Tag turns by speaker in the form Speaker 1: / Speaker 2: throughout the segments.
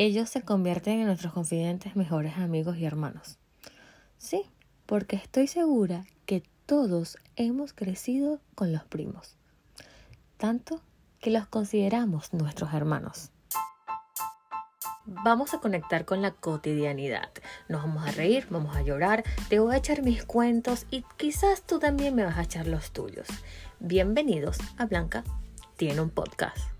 Speaker 1: ellos se convierten en nuestros confidentes, mejores amigos y hermanos. Sí, porque estoy segura que todos hemos crecido con los primos, tanto que los consideramos nuestros hermanos. Vamos a conectar con la cotidianidad. Nos vamos a reír, vamos a llorar, te voy a echar mis cuentos y quizás tú también me vas a echar los tuyos. Bienvenidos a Blanca tiene un podcast.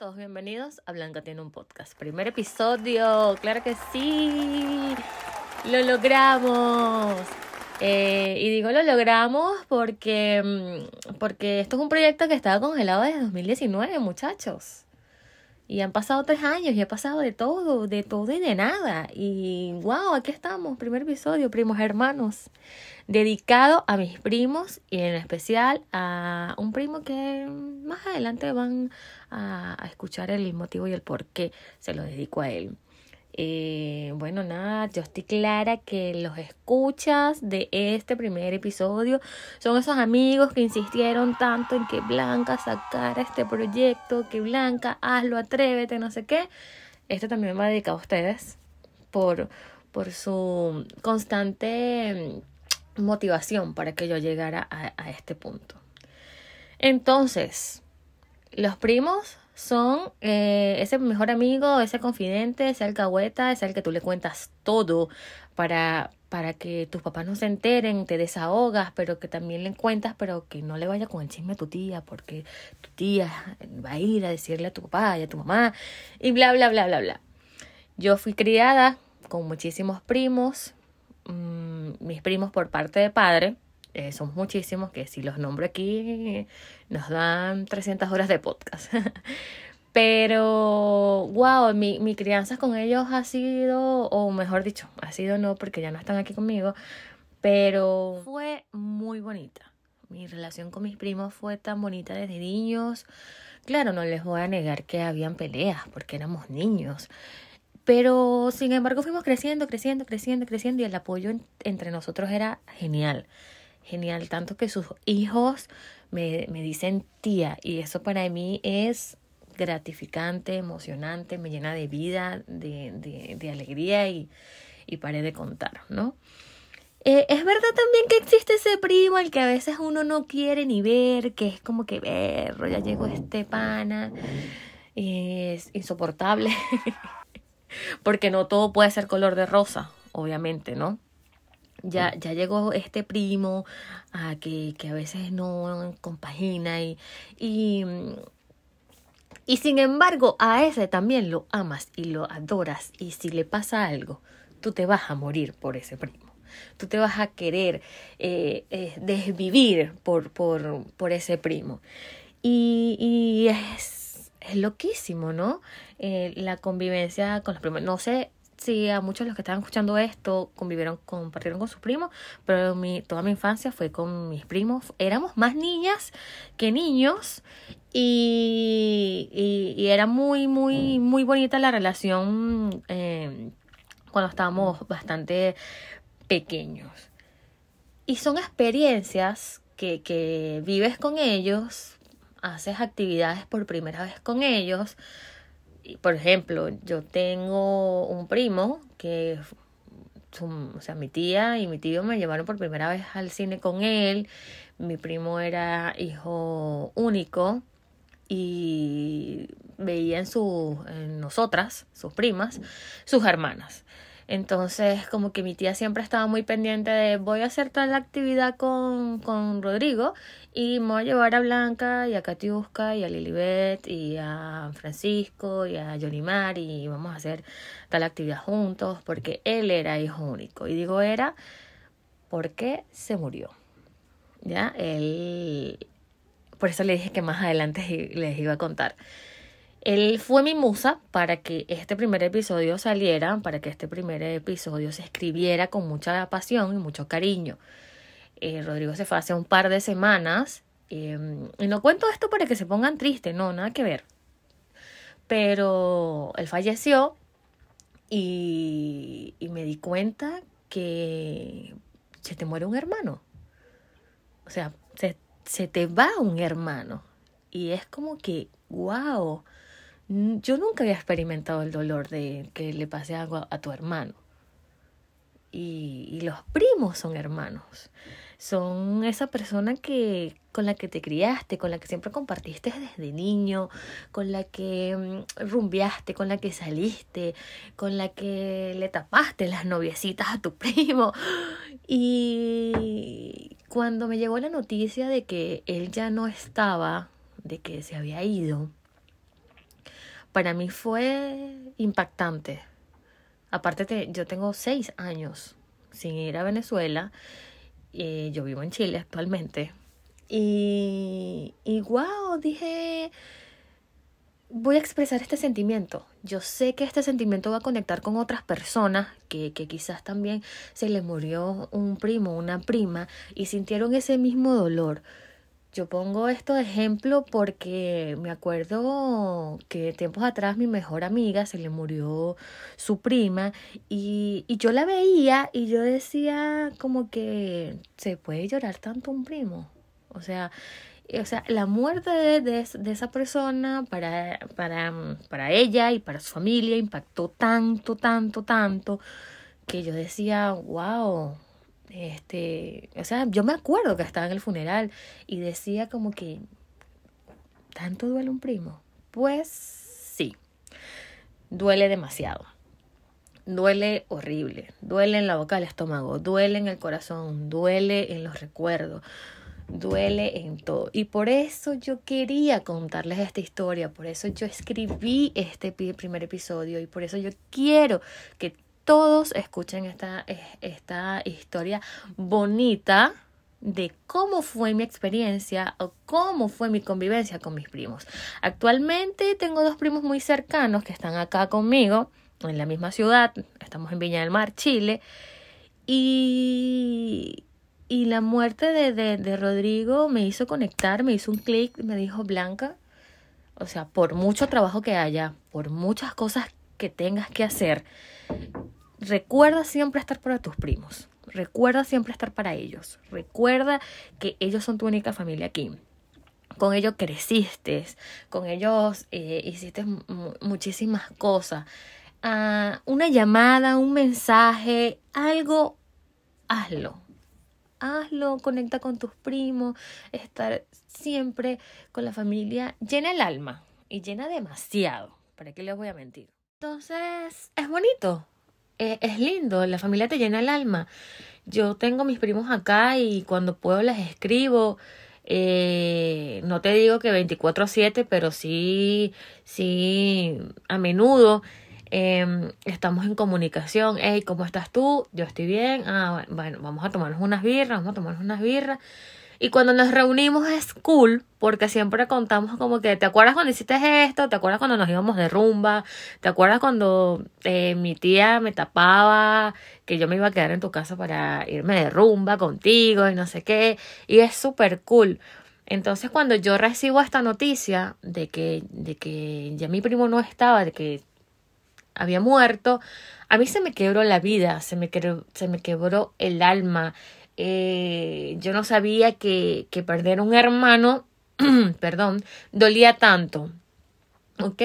Speaker 1: Todos bienvenidos a Blanca tiene un podcast. Primer episodio, claro que sí. Lo logramos. Eh, y digo lo logramos porque, mm, porque esto es un proyecto que estaba congelado desde 2019, muchachos. Y han pasado tres años y ha pasado de todo, de todo y de nada. Y wow, aquí estamos, primer episodio, primos hermanos. Dedicado a mis primos y en especial a un primo que más adelante van a, escuchar el motivo y el por qué se lo dedico a él. Eh, bueno, nada, yo estoy clara que los escuchas de este primer episodio son esos amigos que insistieron tanto en que Blanca sacara este proyecto, que Blanca, hazlo, atrévete, no sé qué. Este también va dedicado a ustedes por, por su constante motivación para que yo llegara a este punto. Entonces, los primos son eh, ese mejor amigo, ese confidente, ese alcahueta, es el que tú le cuentas todo para, para que tus papás no se enteren, te desahogas, pero que también le cuentas, pero que no le vaya con el chisme a tu tía, porque tu tía va a ir a decirle a tu papá y a tu mamá, y bla, bla, bla, bla, bla. Yo fui criada con muchísimos primos, mmm, mis primos por parte de padre, eh, son muchísimos que si los nombro aquí nos dan 300 horas de podcast. Pero, wow, mi, mi crianza con ellos ha sido, o mejor dicho, ha sido no porque ya no están aquí conmigo, pero fue muy bonita. Mi relación con mis primos fue tan bonita desde niños. Claro, no les voy a negar que habían peleas porque éramos niños. Pero, sin embargo, fuimos creciendo, creciendo, creciendo, creciendo y el apoyo entre nosotros era genial genial, tanto que sus hijos me, me dicen tía y eso para mí es gratificante, emocionante, me llena de vida, de, de, alegría y, y paré de contar, ¿no? Eh, es verdad también que existe ese primo al que a veces uno no quiere ni ver, que es como que, berro, ya llegó este pana, es insoportable, porque no todo puede ser color de rosa, obviamente, ¿no? Ya, ya llegó este primo a que, que a veces no compagina y, y, y sin embargo a ese también lo amas y lo adoras y si le pasa algo, tú te vas a morir por ese primo. Tú te vas a querer eh, eh, desvivir por, por, por ese primo. Y, y es, es loquísimo, ¿no? Eh, la convivencia con los primos. No sé sí, a muchos de los que estaban escuchando esto convivieron, compartieron con sus primos, pero toda mi infancia fue con mis primos. Éramos más niñas que niños y, era muy, muy, muy bonita la relación eh, cuando estábamos bastante pequeños. Y son experiencias que, que vives con ellos, haces actividades por primera vez con ellos, por ejemplo, yo tengo un primo que, o sea, mi tía y mi tío me llevaron por primera vez al cine con él. Mi primo era hijo único y veía en, su, en nosotras, sus primas, sus hermanas. Entonces, como que mi tía siempre estaba muy pendiente de voy a hacer tal actividad con, con Rodrigo y me voy a llevar a Blanca y a Katiuska y a Lilibet y a Francisco y a Mar y vamos a hacer tal actividad juntos porque él era hijo único. Y digo era porque se murió. ¿Ya? Él... Por eso le dije que más adelante les iba a contar. Él fue mi musa para que este primer episodio saliera, para que este primer episodio se escribiera con mucha pasión y mucho cariño. Eh, Rodrigo se fue hace un par de semanas. Em, y no cuento esto para que se pongan tristes, no, nada que ver. Pero él falleció y, y me di cuenta que se te muere un hermano. O sea, se, se te va un hermano. Y es como que wow, yo nunca había experimentado el dolor de que le pase algo a, tu hermano. Y, y, los primos son hermanos. Son esa persona que con la que te criaste, con la que siempre compartiste desde niño, con la que mm, rumbeaste, con la que saliste, con la que le tapaste las noviecitas a tu primo. Y cuando me llegó la noticia de que él ya no estaba, de que se había ido, para mí fue impactante. Aparte, yo tengo seis años sin ir a Venezuela. Eh, yo vivo en Chile actualmente. Y, y wow, dije, voy a expresar este sentimiento. Yo sé que este sentimiento va a conectar con otras personas que, que quizás también se les murió un primo, una prima y sintieron ese mismo dolor. Yo pongo esto de ejemplo porque me acuerdo que tiempos atrás mi mejor amiga se le murió su prima y, y yo la veía y yo decía como que se puede llorar tanto un primo. O sea, o sea, la muerte de, de, de, esa persona para, para, para ella y para su familia impactó tanto, tanto, tanto, que yo decía, wow, este, o sea, yo me acuerdo que estaba en el funeral y decía como que, ¿tanto duele un primo? Pues sí, duele demasiado. Duele horrible, duele en la boca del estómago, duele en el corazón, duele en los recuerdos, duele en todo. Y por eso yo quería contarles esta historia, por eso yo escribí este primer episodio y por eso yo quiero que todos escuchen esta, esta historia bonita de cómo fue mi experiencia o cómo fue mi convivencia con mis primos. Actualmente tengo dos primos muy cercanos que están acá conmigo, en la misma ciudad, estamos en Viña del Mar, Chile, y, y la muerte de, de, de Rodrigo me hizo conectar, me hizo un clic, me dijo Blanca, o sea, por mucho trabajo que haya, por muchas cosas que tengas que hacer, recuerda siempre estar para tus primos. Recuerda siempre estar para ellos. Recuerda que ellos son tu única familia aquí. Con ellos creciste, con ellos eh, hiciste muchísimas cosas. Ah, una llamada, un mensaje, algo, hazlo. Hazlo, conecta con tus primos, estar siempre con la familia. Llena el alma y llena demasiado. ¿Para qué les voy a mentir? Entonces, es bonito, eh, es lindo, la familia te llena el alma. Yo tengo mis primos acá y cuando puedo les escribo. Eh, no te digo que 24/7, pero sí, sí, a menudo em, estamos en comunicación. Hey, ¿cómo estás tú? Yo estoy bien. Ah, bueno, vamos a tomarnos unas birras, vamos a tomarnos unas birras. Y cuando nos reunimos es cool, porque siempre contamos como que, ¿te acuerdas cuando hiciste esto? ¿Te acuerdas cuando nos íbamos de rumba? ¿Te acuerdas cuando eh, mi tía me tapaba que yo me iba a quedar en tu casa para irme de rumba contigo y no sé qué? Y es súper cool. Entonces cuando yo recibo esta noticia de que, de que ya mi primo no estaba, de que había muerto, a mí se me quebró la vida, se me quebró, se me quebró el alma, eh, yo no sabía que, perder un hermano, perdón, dolía tanto. ¿Ok?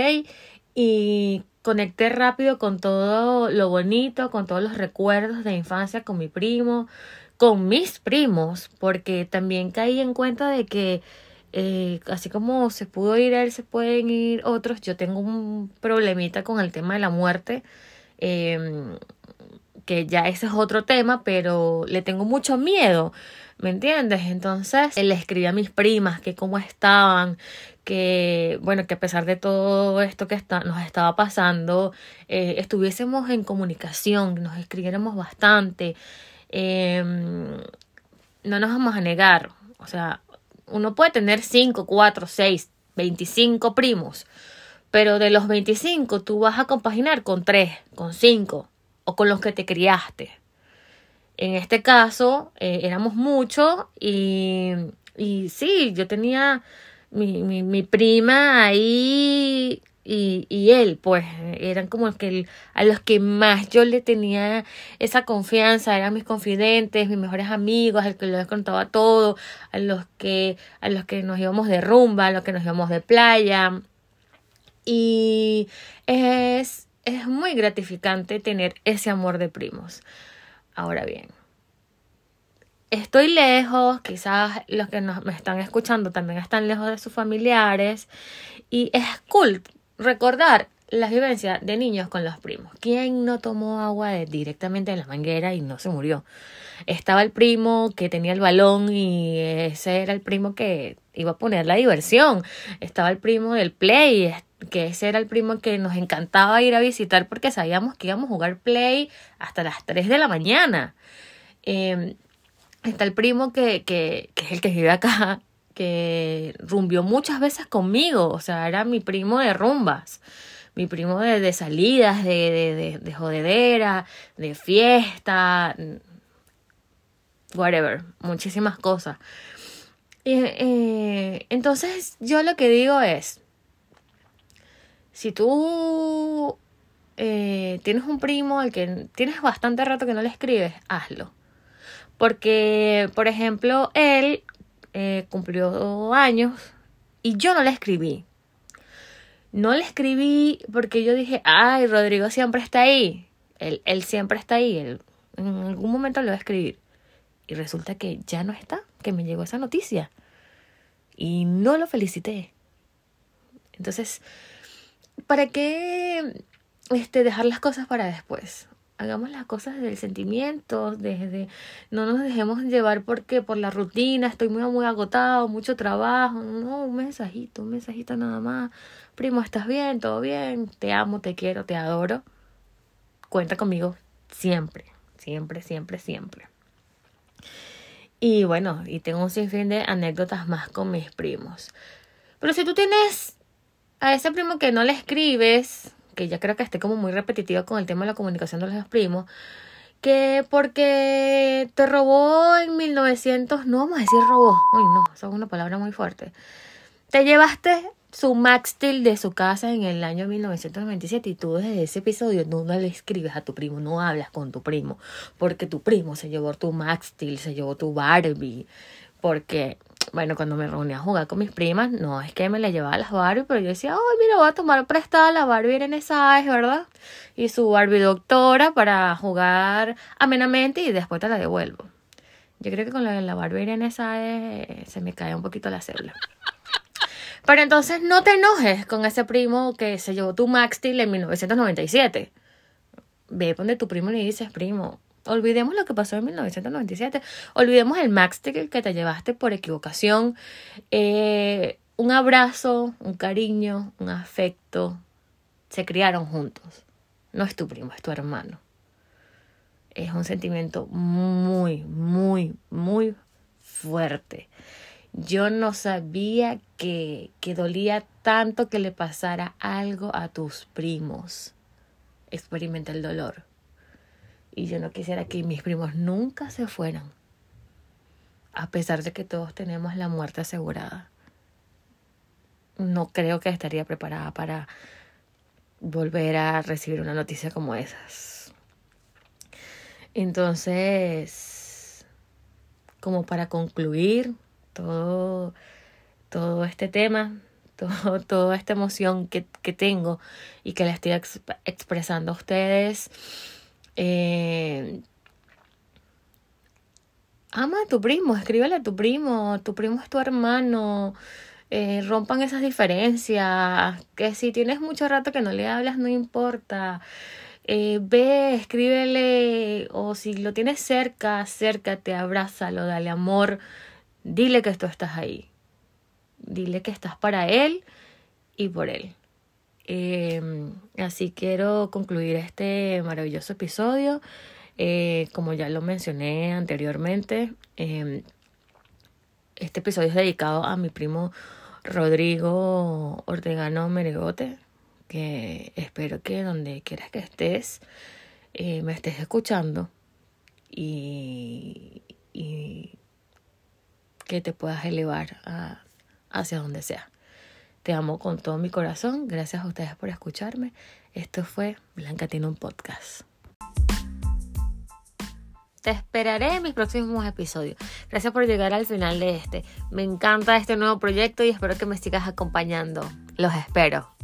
Speaker 1: Y conecté rápido con todo lo bonito, con todos los recuerdos de infancia con mi primo, con mis primos, porque también caí en cuenta de que eh, así como se pudo ir él, se pueden ir otros. Yo tengo un problemita con el tema de la muerte. Eh, que ya ese es otro tema, pero le tengo mucho miedo, ¿me entiendes? Entonces le escribí a mis primas que cómo estaban, que bueno, que a pesar de todo esto que está, nos estaba pasando, eh, estuviésemos en comunicación, nos escribiéramos bastante, em, no nos vamos a negar, o sea, uno puede tener 5, 4, 6, 25 primos, pero de los 25 tú vas a compaginar con 3, con 5, o con los que te criaste. En este caso eh, éramos muchos y, y sí, yo tenía mi, mi, mi prima ahí y, y, él, pues eran como que a los que más yo le tenía esa confianza, eran mis confidentes, mis mejores amigos, al que les contaba todo, a los que, a los que nos íbamos de rumba, a los que nos íbamos de playa, Y es, es muy gratificante tener ese amor de primos. Ahora bien, estoy lejos, quizás los que me están escuchando también están lejos de sus familiares y es cool recordar las vivencias de niños con los primos. ¿Quién no tomó agua directamente de la manguera y no se murió? Estaba el primo que tenía el balón y ese era el primo que iba a poner la diversión. Estaba el primo del play, que ese era el primo que nos encantaba ir a visitar porque sabíamos que íbamos a jugar play hasta las 3 de la mañana. Em, está el primo que, que, que es el que vive acá, que rumbió muchas veces conmigo, o sea, era mi primo de rumbas mi primo de, salidas, de, de, jodedera, de fiesta, whatever, muchísimas cosas. Eh, entonces yo lo que digo es, si tú eh, tienes un primo al que tienes bastante rato que no le escribes, hazlo. Porque, por ejemplo, él eh, cumplió años y yo no le escribí. No le escribí porque yo dije, ay, Rodrigo siempre está ahí. Él, él siempre está ahí. En algún momento le va a escribir. Y resulta que ya no está, que me llegó esa noticia. Y no lo felicité. Entonces, ¿para qué este, dejar las cosas para después? hagamos las cosas del sentimiento, desde no nos dejemos llevar porque por la rutina estoy muy muy agotado, mucho trabajo, no, un mensajito, un mensajito nada más. Primo, ¿estás bien? ¿Todo bien? Te amo, te quiero, te adoro. Cuenta conmigo siempre, siempre, siempre, siempre. Y bueno, y tengo un sinfín de anécdotas más con mis primos. Pero si tú tienes a ese primo que no le escribes, que ya creo que esté como muy repetitiva con el tema de la comunicación de los primos, que porque te robó en 1900, no vamos a decir robó, uy no, esa es una palabra muy fuerte, te llevaste su Max Steel de su casa en el año 1997 y tú desde ese episodio no, le escribes a tu primo, no hablas con tu primo, porque tu primo se llevó tu Max Steel, se llevó tu Barbie, porque bueno, cuando me reuní a jugar con mis primas, no es que me le llevaba las Barbie, pero yo decía, ay, mira, voy a tomar prestada la Barbie en esa ¿verdad? Y su Barbie doctora para jugar amenamente y después te la devuelvo. Yo creo que con la, la Barbie en esa se me cae un poquito la célula. Pero entonces no te enojes con ese primo que se llevó tu Max Steel en 1997. Ve donde tu primo le dices, primo, Olvidemos lo que pasó en 1997. Olvidemos el Max Ticket que te llevaste por equivocación. Eh, un abrazo, un cariño, un afecto. Se criaron juntos. No es tu primo, es tu hermano. Es un sentimiento muy, muy, muy fuerte. Yo no sabía que, que dolía tanto que le pasara algo a tus primos. Experimenta el dolor. Y yo no quisiera que mis primos nunca se fueran, a pesar de que todos tenemos la muerte asegurada. No creo que estaría preparada para volver a recibir una noticia como esas. Entonces, como para concluir todo, todo este tema, todo, toda esta emoción que, que tengo y que la estoy expresando a ustedes, eh, ama a tu primo, escríbele a tu primo, tu primo es tu hermano. Eh, rompan esas diferencias, que si tienes mucho rato que no le hablas, no importa. Eh, ve, escríbele, o si lo tienes cerca, acércate, abrázalo, dale amor, dile que tú estás ahí. Dile que estás para él y por él. Eh, así quiero concluir este maravilloso episodio. Eh, como ya lo mencioné anteriormente, eh, este episodio es dedicado a mi primo Rodrigo Ortegano Meregote, que espero que donde quieras que estés, eh, me estés escuchando y, que te puedas elevar hacia donde sea. Te amo con todo mi corazón. Gracias a ustedes por escucharme. Esto fue Blanca tiene un podcast. Te esperaré en mis próximos episodios. Gracias por llegar al final de este. Me encanta este nuevo proyecto y espero que me sigas acompañando. Los espero.